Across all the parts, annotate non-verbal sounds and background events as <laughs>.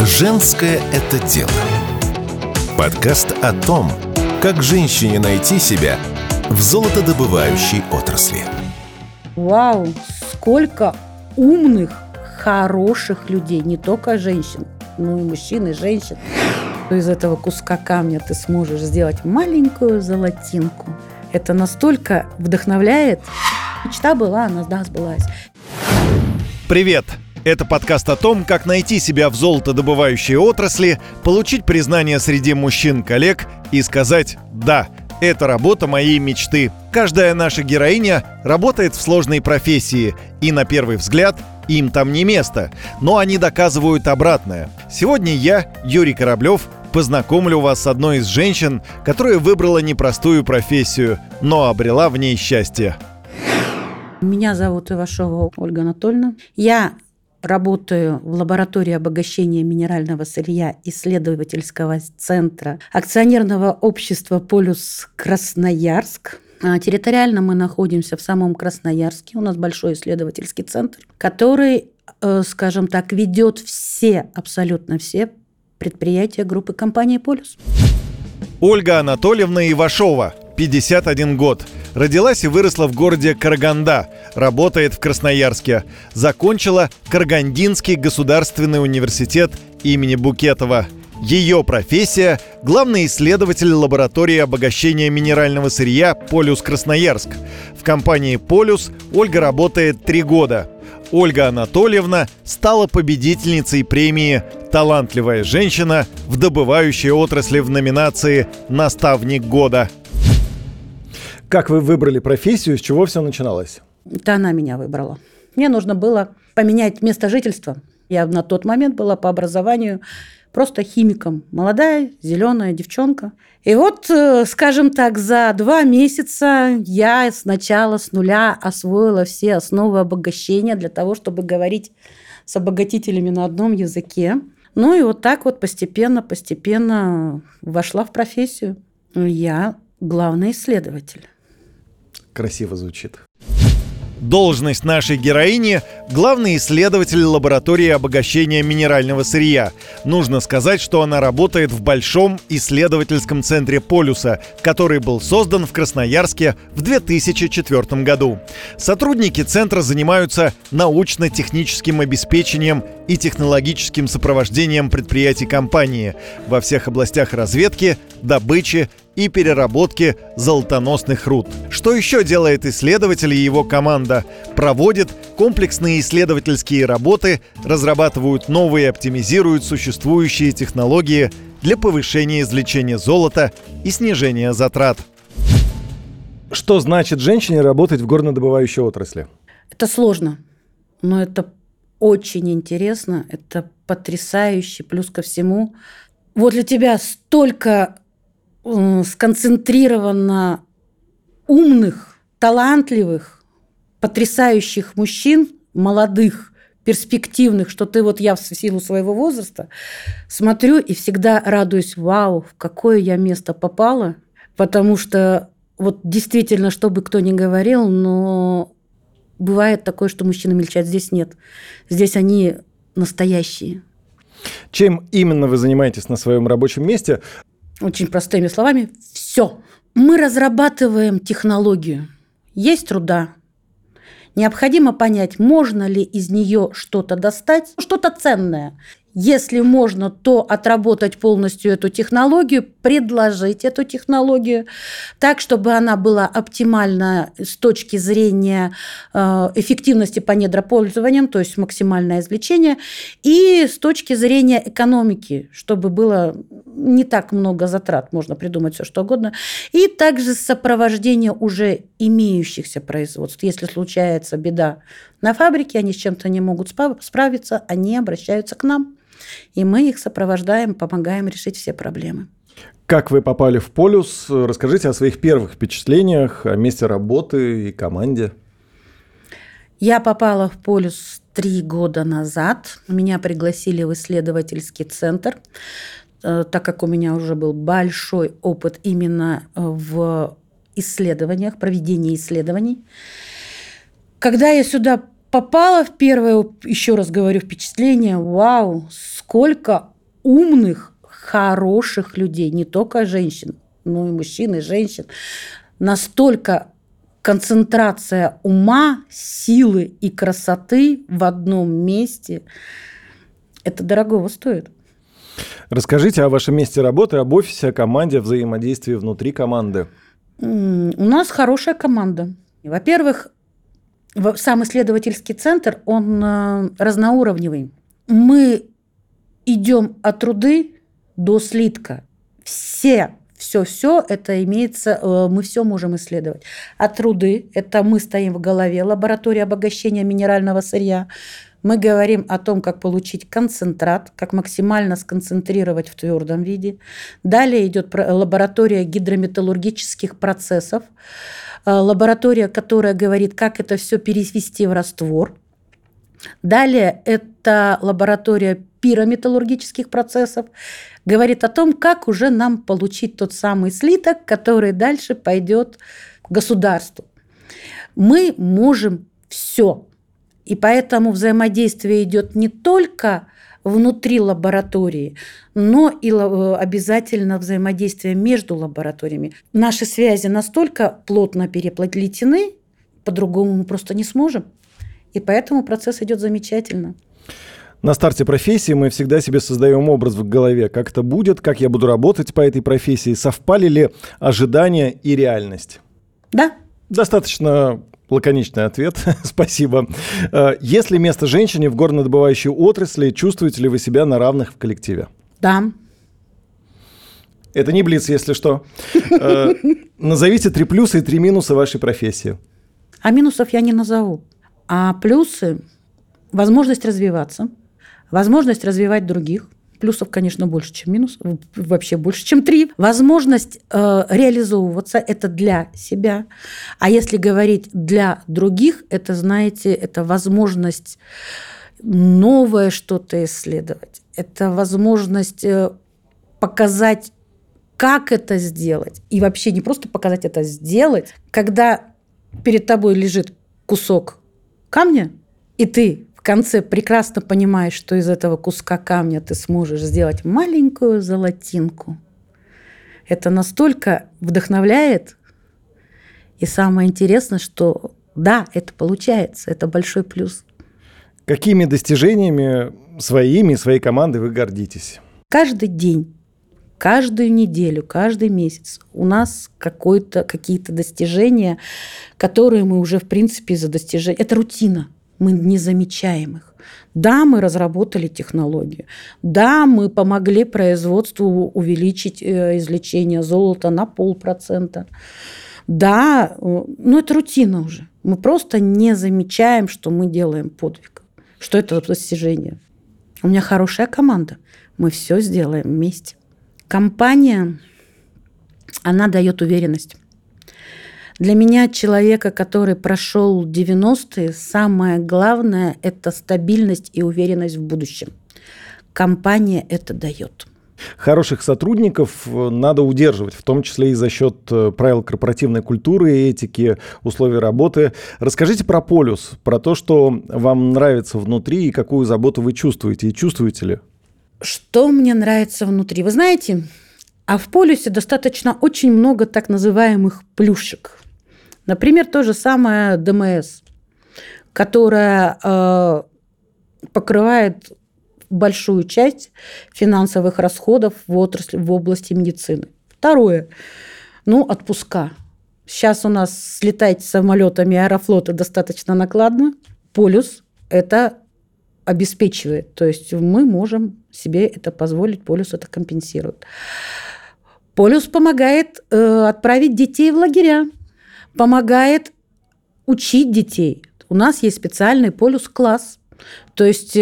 Женское это дело. Подкаст о том, как женщине найти себя в золотодобывающей отрасли. Вау, сколько умных, хороших людей, не только женщин, но и мужчин, и женщин. Из этого куска камня ты сможешь сделать маленькую золотинку. Это настолько вдохновляет. Мечта была, она да, сбылась. Привет! Это подкаст о том, как найти себя в золотодобывающей отрасли, получить признание среди мужчин-коллег и сказать «Да, это работа моей мечты». Каждая наша героиня работает в сложной профессии, и на первый взгляд им там не место, но они доказывают обратное. Сегодня я, Юрий Кораблев, познакомлю вас с одной из женщин, которая выбрала непростую профессию, но обрела в ней счастье. Меня зовут Ивашова Ольга Анатольевна. Я работаю в лаборатории обогащения минерального сырья исследовательского центра акционерного общества «Полюс Красноярск». А территориально мы находимся в самом Красноярске. У нас большой исследовательский центр, который, э, скажем так, ведет все, абсолютно все предприятия группы компании «Полюс». Ольга Анатольевна Ивашова, 51 год. Родилась и выросла в городе Караганда. Работает в Красноярске. Закончила Карагандинский государственный университет имени Букетова. Ее профессия – главный исследователь лаборатории обогащения минерального сырья «Полюс Красноярск». В компании «Полюс» Ольга работает три года. Ольга Анатольевна стала победительницей премии «Талантливая женщина в добывающей отрасли» в номинации «Наставник года». Как вы выбрали профессию, с чего все начиналось? Это она меня выбрала. Мне нужно было поменять место жительства. Я на тот момент была по образованию просто химиком. Молодая, зеленая девчонка. И вот, э, скажем так, за два месяца я сначала с нуля освоила все основы обогащения для того, чтобы говорить с обогатителями на одном языке. Ну и вот так вот постепенно, постепенно вошла в профессию. Я главный исследователь красиво звучит. Должность нашей героини – главный исследователь лаборатории обогащения минерального сырья. Нужно сказать, что она работает в большом исследовательском центре «Полюса», который был создан в Красноярске в 2004 году. Сотрудники центра занимаются научно-техническим обеспечением и технологическим сопровождением предприятий компании во всех областях разведки, добычи и переработки золотоносных руд. Что еще делает исследователь и его команда? Проводит комплексные исследовательские работы, разрабатывают новые и оптимизируют существующие технологии для повышения извлечения золота и снижения затрат. Что значит женщине работать в горнодобывающей отрасли? Это сложно, но это очень интересно, это потрясающе. Плюс ко всему, вот для тебя столько сконцентрированно умных, талантливых, потрясающих мужчин, молодых, перспективных, что ты вот я в силу своего возраста смотрю и всегда радуюсь, вау, в какое я место попала, потому что вот действительно, что бы кто ни говорил, но бывает такое, что мужчины мельчат, здесь нет. Здесь они настоящие. Чем именно вы занимаетесь на своем рабочем месте? Очень простыми словами, все. Мы разрабатываем технологию. Есть труда. Необходимо понять, можно ли из нее что-то достать, что-то ценное. Если можно, то отработать полностью эту технологию, предложить эту технологию так, чтобы она была оптимальна с точки зрения э, эффективности по недропользованиям, то есть максимальное извлечение, и с точки зрения экономики, чтобы было не так много затрат, можно придумать все что угодно, и также сопровождение уже имеющихся производств. Если случается беда на фабрике, они с чем-то не могут справиться, они обращаются к нам. И мы их сопровождаем, помогаем решить все проблемы. Как вы попали в полюс? Расскажите о своих первых впечатлениях, о месте работы и команде. Я попала в полюс три года назад. Меня пригласили в исследовательский центр, э, так как у меня уже был большой опыт именно в исследованиях, проведении исследований. Когда я сюда попала в первое, еще раз говорю, впечатление, вау, сколько умных, хороших людей, не только женщин, но и мужчин, и женщин. Настолько концентрация ума, силы и красоты в одном месте, это дорогого стоит. Расскажите о вашем месте работы, об офисе, о команде, о взаимодействии внутри команды. У нас хорошая команда. Во-первых, сам исследовательский центр, он э, разноуровневый. Мы идем от труды до слитка. Все все-все это имеется, э, мы все можем исследовать. От труды, это мы стоим в голове, лаборатория обогащения минерального сырья. Мы говорим о том, как получить концентрат, как максимально сконцентрировать в твердом виде. Далее идет лаборатория гидрометаллургических процессов, э, лаборатория, которая говорит, как это все перевести в раствор. Далее это лаборатория пирометаллургических процессов, говорит о том, как уже нам получить тот самый слиток, который дальше пойдет государству. Мы можем все. И поэтому взаимодействие идет не только внутри лаборатории, но и обязательно взаимодействие между лабораториями. Наши связи настолько плотно переплетены, по-другому мы просто не сможем. И поэтому процесс идет замечательно. На старте профессии мы всегда себе создаем образ в голове, как это будет, как я буду работать по этой профессии, совпали ли ожидания и реальность. Да. Достаточно лаконичный ответ, <laughs> спасибо. Э, есть ли место женщине в горнодобывающей отрасли, чувствуете ли вы себя на равных в коллективе? Да. Это не блиц, если что. Э, назовите три плюса и три минуса вашей профессии. А минусов я не назову. А плюсы – возможность развиваться, возможность развивать других, плюсов, конечно, больше, чем минус, вообще больше, чем три. Возможность э, реализовываться – это для себя. А если говорить для других, это, знаете, это возможность новое что-то исследовать. Это возможность э, показать, как это сделать. И вообще не просто показать это, сделать. Когда перед тобой лежит кусок камня, и ты конце прекрасно понимаешь, что из этого куска камня ты сможешь сделать маленькую золотинку. Это настолько вдохновляет. И самое интересное, что да, это получается, это большой плюс. Какими достижениями своими и своей команды вы гордитесь? Каждый день каждую неделю, каждый месяц у нас какие-то достижения, которые мы уже, в принципе, за достижения... Это рутина, мы не замечаем их. Да, мы разработали технологию. Да, мы помогли производству увеличить э, извлечение золота на полпроцента. Да, э, но это рутина уже. Мы просто не замечаем, что мы делаем подвиг, что это достижение. У меня хорошая команда. Мы все сделаем вместе. Компания, она дает уверенность. Для меня, человека, который прошел 90-е, самое главное – это стабильность и уверенность в будущем. Компания это дает. Хороших сотрудников э, надо удерживать, в том числе и за счет э, правил корпоративной культуры этики, условий работы. Расскажите про полюс, про то, что вам нравится внутри и какую заботу вы чувствуете, и чувствуете ли? Что мне нравится внутри? Вы знаете, а в полюсе достаточно очень много так называемых плюшек. Например, то же самое ДМС, которая э, покрывает большую часть финансовых расходов в отрасли, в области медицины. Второе. Ну, отпуска. Сейчас у нас слетать самолетами аэрофлота достаточно накладно. Полюс – это обеспечивает. То есть мы можем себе это позволить, полюс это компенсирует. Полюс помогает э, отправить детей в лагеря, помогает учить детей. У нас есть специальный полюс-класс. То есть э,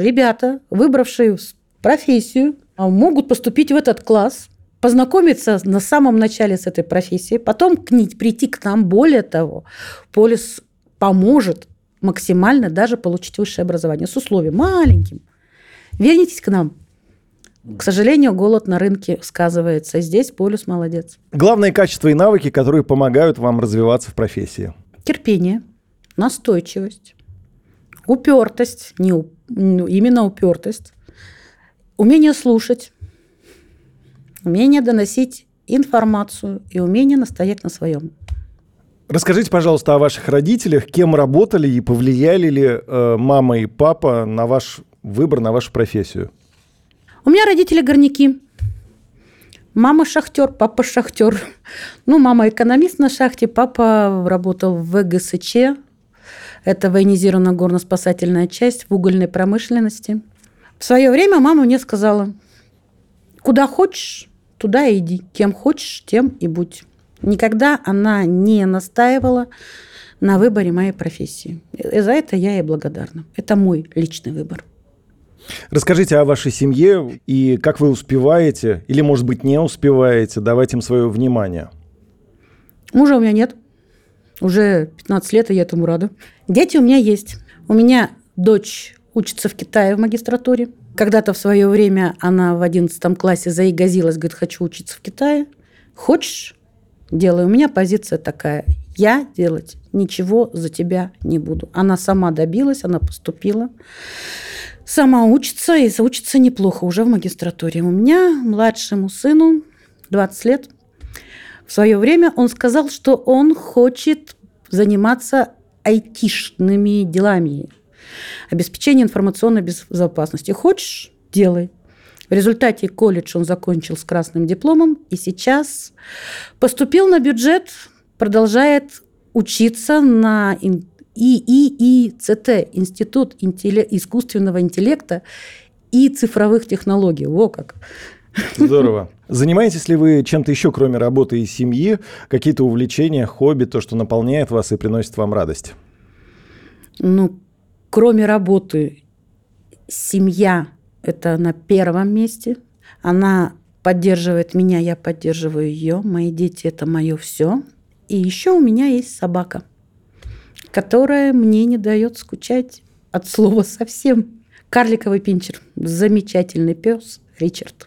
ребята, выбравшие профессию, могут поступить в этот класс, познакомиться на самом начале с этой профессией, потом к ней прийти к нам. Более того, полюс поможет максимально даже получить высшее образование с условием маленьким. Вернитесь к нам. К сожалению, голод на рынке сказывается. Здесь полюс молодец. Главные качества и навыки, которые помогают вам развиваться в профессии. Терпение, настойчивость, упертость, не, ну, именно упертость, умение слушать, умение доносить информацию и умение настоять на своем. Расскажите, пожалуйста, о ваших родителях. Кем работали и повлияли ли э, мама и папа на ваш выбор, на вашу профессию? У меня родители горняки. Мама шахтер, папа шахтер. Ну, мама экономист на шахте, папа работал в ВГСЧ. Это военизированная горно-спасательная часть в угольной промышленности. В свое время мама мне сказала, куда хочешь, туда иди. Кем хочешь, тем и будь. Никогда она не настаивала на выборе моей профессии. И за это я ей благодарна. Это мой личный выбор. Расскажите о вашей семье и как вы успеваете, или, может быть, не успеваете давать им свое внимание. Мужа у меня нет. Уже 15 лет, и я этому рада. Дети у меня есть. У меня дочь учится в Китае в магистратуре. Когда-то в свое время она в 11 классе заигазилась, говорит, хочу учиться в Китае. Хочешь? Делай. У меня позиция такая. Я делать ничего за тебя не буду. Она сама добилась, она поступила. Сама учится и учится неплохо уже в магистратуре. У меня младшему сыну 20 лет. В свое время он сказал, что он хочет заниматься айтишными делами. Обеспечение информационной безопасности. Хочешь – делай. В результате колледж он закончил с красным дипломом и сейчас поступил на бюджет, продолжает учиться на ИИИЦТ, Институт искусственного интеллекта и цифровых технологий. Во как! Здорово. Занимаетесь ли вы чем-то еще, кроме работы и семьи? Какие-то увлечения, хобби, то, что наполняет вас и приносит вам радость? Ну, кроме работы, семья – это на первом месте. Она поддерживает меня, я поддерживаю ее. Мои дети – это мое все. И еще у меня есть собака, которая мне не дает скучать от слова совсем. Карликовый пинчер. Замечательный пес Ричард.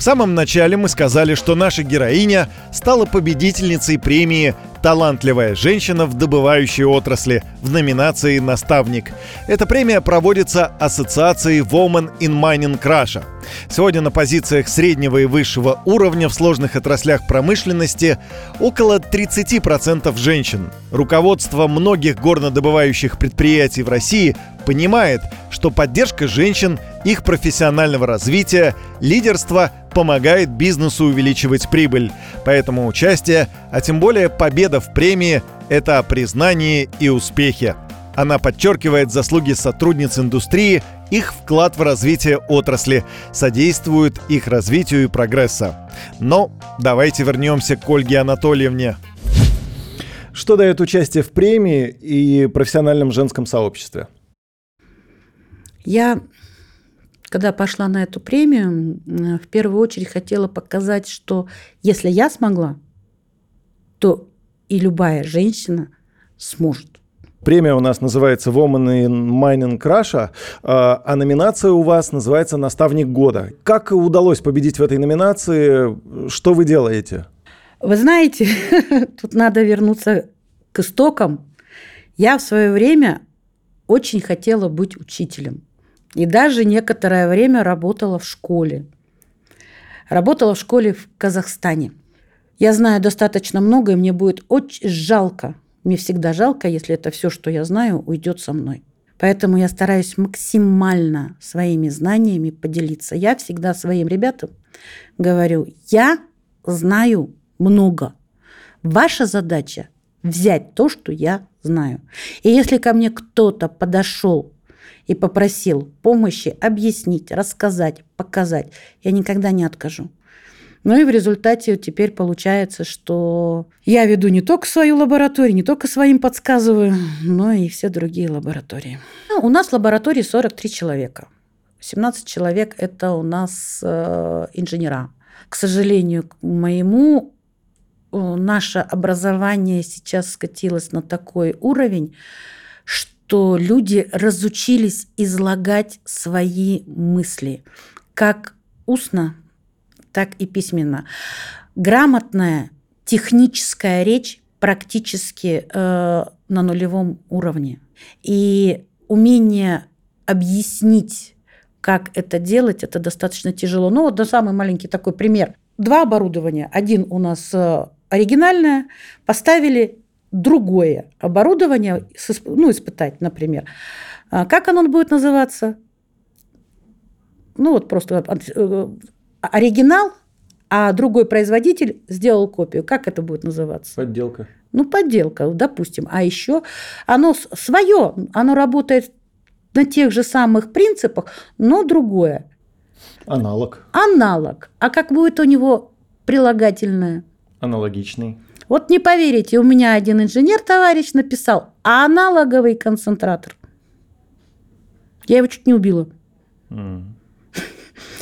В самом начале мы сказали, что наша героиня стала победительницей премии «Талантливая женщина в добывающей отрасли» в номинации «Наставник». Эта премия проводится Ассоциацией Women in Mining Russia. Сегодня на позициях среднего и высшего уровня в сложных отраслях промышленности около 30% женщин. Руководство многих горнодобывающих предприятий в России понимает, что поддержка женщин, их профессионального развития, лидерства помогает бизнесу увеличивать прибыль. Поэтому участие, а тем более победа в премии – это о признании и успехе. Она подчеркивает заслуги сотрудниц индустрии, их вклад в развитие отрасли, содействует их развитию и прогресса. Но давайте вернемся к Ольге Анатольевне. Что дает участие в премии и профессиональном женском сообществе? Я, когда пошла на эту премию, в первую очередь хотела показать, что если я смогла, то и любая женщина сможет. Премия у нас называется Woman in Mining Russia, а, а номинация у вас называется «Наставник года». Как удалось победить в этой номинации? Что вы делаете? Вы знаете, <laughs> тут надо вернуться к истокам. Я в свое время очень хотела быть учителем. И даже некоторое время работала в школе. Работала в школе в Казахстане. Я знаю достаточно много, и мне будет очень жалко. Мне всегда жалко, если это все, что я знаю, уйдет со мной. Поэтому я стараюсь максимально своими знаниями поделиться. Я всегда своим ребятам говорю, я знаю много. Ваша задача взять то, что я знаю. И если ко мне кто-то подошел и попросил помощи объяснить, рассказать, показать, я никогда не откажу. Ну и в результате теперь получается, что я веду не только свою лабораторию, не только своим подсказываю, но и все другие лаборатории. Ну, у нас в лаборатории 43 человека. 17 человек – это у нас э, инженера. К сожалению, к моему э, наше образование сейчас скатилось на такой уровень, что люди разучились излагать свои мысли, как устно, так и письменно. Грамотная техническая речь практически э, на нулевом уровне. И умение объяснить, как это делать, это достаточно тяжело. Ну, вот да, самый маленький такой пример. Два оборудования. Один у нас э, оригинальное, поставили другое оборудование, ну, испытать, например. А как оно будет называться? Ну, вот просто э, оригинал, а другой производитель сделал копию. Как это будет называться? Подделка. Ну, подделка, допустим. А еще оно свое, оно работает на тех же самых принципах, но другое. Аналог. Аналог. А как будет у него прилагательное? Аналогичный. Вот не поверите, у меня один инженер, товарищ, написал аналоговый концентратор. Я его чуть не убила. Mm.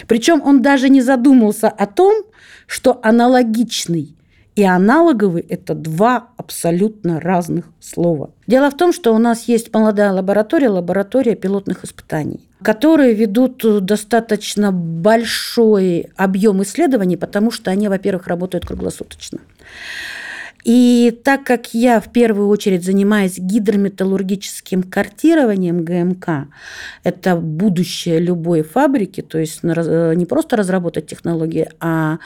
Причем он даже не задумался о том, что аналогичный и аналоговый – это два абсолютно разных слова. Дело в том, что у нас есть молодая лаборатория, лаборатория пилотных испытаний, которые ведут достаточно большой объем исследований, потому что они, во-первых, работают круглосуточно. И так как я в первую очередь занимаюсь гидрометаллургическим картированием ГМК, это будущее любой фабрики, то есть не просто разработать технологии, а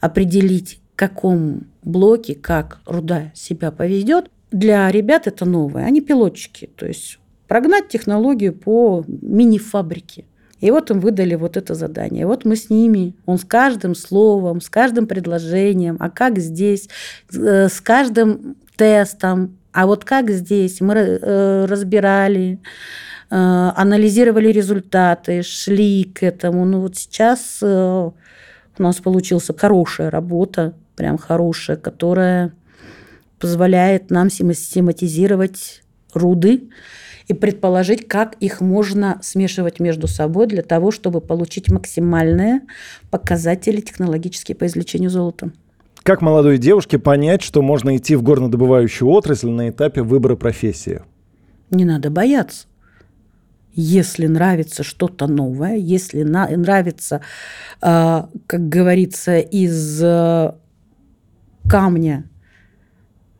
определить, в каком блоке, как руда себя поведет, для ребят это новое. Они пилотчики, то есть прогнать технологию по мини-фабрике. И вот им выдали вот это задание. И вот мы с ними, он с каждым словом, с каждым предложением, а как здесь, э, с каждым тестом, а вот как здесь, мы э, разбирали, э, анализировали результаты, шли к этому. Ну вот сейчас у нас получилась хорошая работа, прям хорошая, которая позволяет нам систематизировать руды, и предположить, как их можно смешивать между собой для того, чтобы получить максимальные показатели технологические по извлечению золота. Как молодой девушке понять, что можно идти в горнодобывающую отрасль на этапе выбора профессии? Не надо бояться. Если нравится что-то новое, если на, нравится, э, как говорится, из э, камня,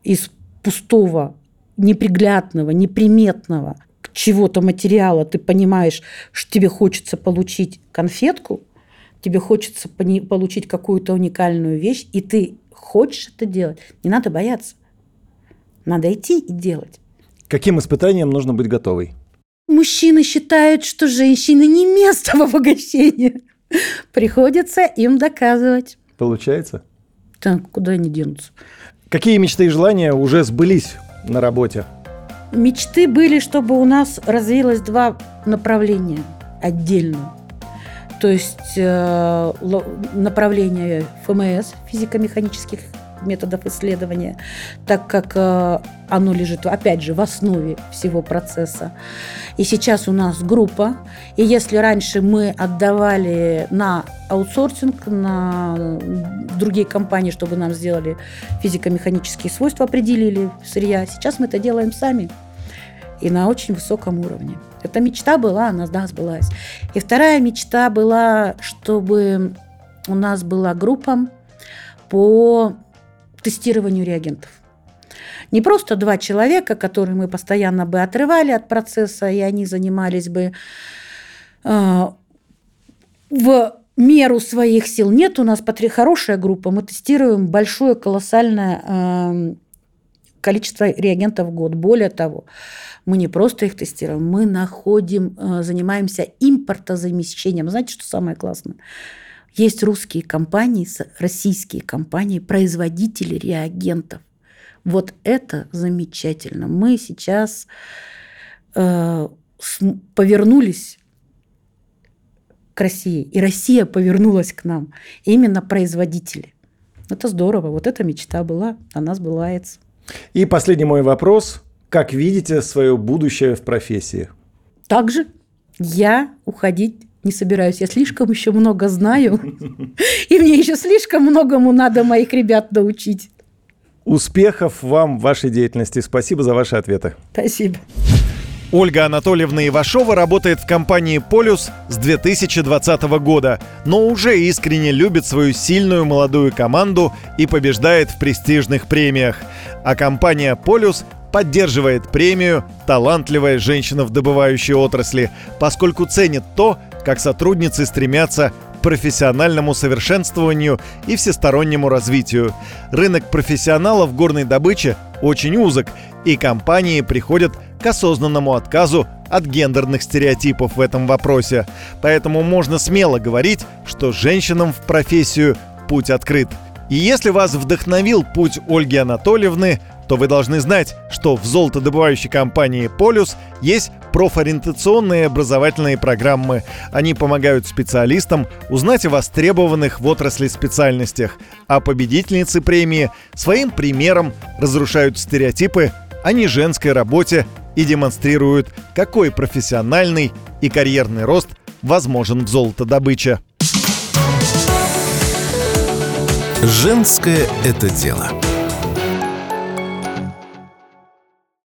из пустого неприглядного, неприметного чего-то материала, ты понимаешь, что тебе хочется получить конфетку, тебе хочется получить какую-то уникальную вещь, и ты хочешь это делать, не надо бояться. Надо идти и делать. Каким испытаниям нужно быть готовой? Мужчины считают, что женщины не место в обогащении. Приходится им доказывать. Получается? Так, куда они денутся? Какие мечты и желания уже сбылись на работе? Мечты были, чтобы у нас развилось два направления отдельно. То есть э, направление ФМС, физико-механических методов исследования, так как э, оно лежит, опять же, в основе всего процесса. И сейчас у нас группа, и если раньше мы отдавали на аутсорсинг, на другие компании, чтобы нам сделали физико-механические свойства, определили сырья, сейчас мы это делаем сами и на очень высоком уровне. Эта мечта была, она да, сбылась. И вторая мечта была, чтобы у нас была группа по тестированию реагентов. Не просто два человека, которые мы постоянно бы отрывали от процесса, и они занимались бы э, в меру своих сил. Нет, у нас хорошая группа, мы тестируем большое, колоссальное э, количество реагентов в год. Более того, мы не просто их тестируем, мы находим, э, занимаемся импортозамещением. Знаете, что самое классное? Есть русские компании, российские компании, производители реагентов. Вот это замечательно. Мы сейчас э, повернулись к России, и Россия повернулась к нам. Именно производители. Это здорово. Вот эта мечта была, она сбывается. И последний мой вопрос. Как видите свое будущее в профессии? Также я уходить не собираюсь. Я слишком еще много знаю, и мне еще слишком многому надо моих ребят научить. Успехов вам в вашей деятельности. Спасибо за ваши ответы. Спасибо. Ольга Анатольевна Ивашова работает в компании «Полюс» с 2020 года, но уже искренне любит свою сильную молодую команду и побеждает в престижных премиях. А компания «Полюс» поддерживает премию «Талантливая женщина в добывающей отрасли», поскольку ценит то, как сотрудницы стремятся к профессиональному совершенствованию и всестороннему развитию. Рынок профессионалов горной добычи очень узок, и компании приходят к осознанному отказу от гендерных стереотипов в этом вопросе. Поэтому можно смело говорить, что женщинам в профессию путь открыт. И если вас вдохновил путь Ольги Анатольевны, то вы должны знать, что в золотодобывающей компании «Полюс» есть профориентационные образовательные программы. Они помогают специалистам узнать о востребованных в отрасли специальностях, а победительницы премии своим примером разрушают стереотипы о неженской работе и демонстрируют, какой профессиональный и карьерный рост возможен в золотодобыче. Женское это дело.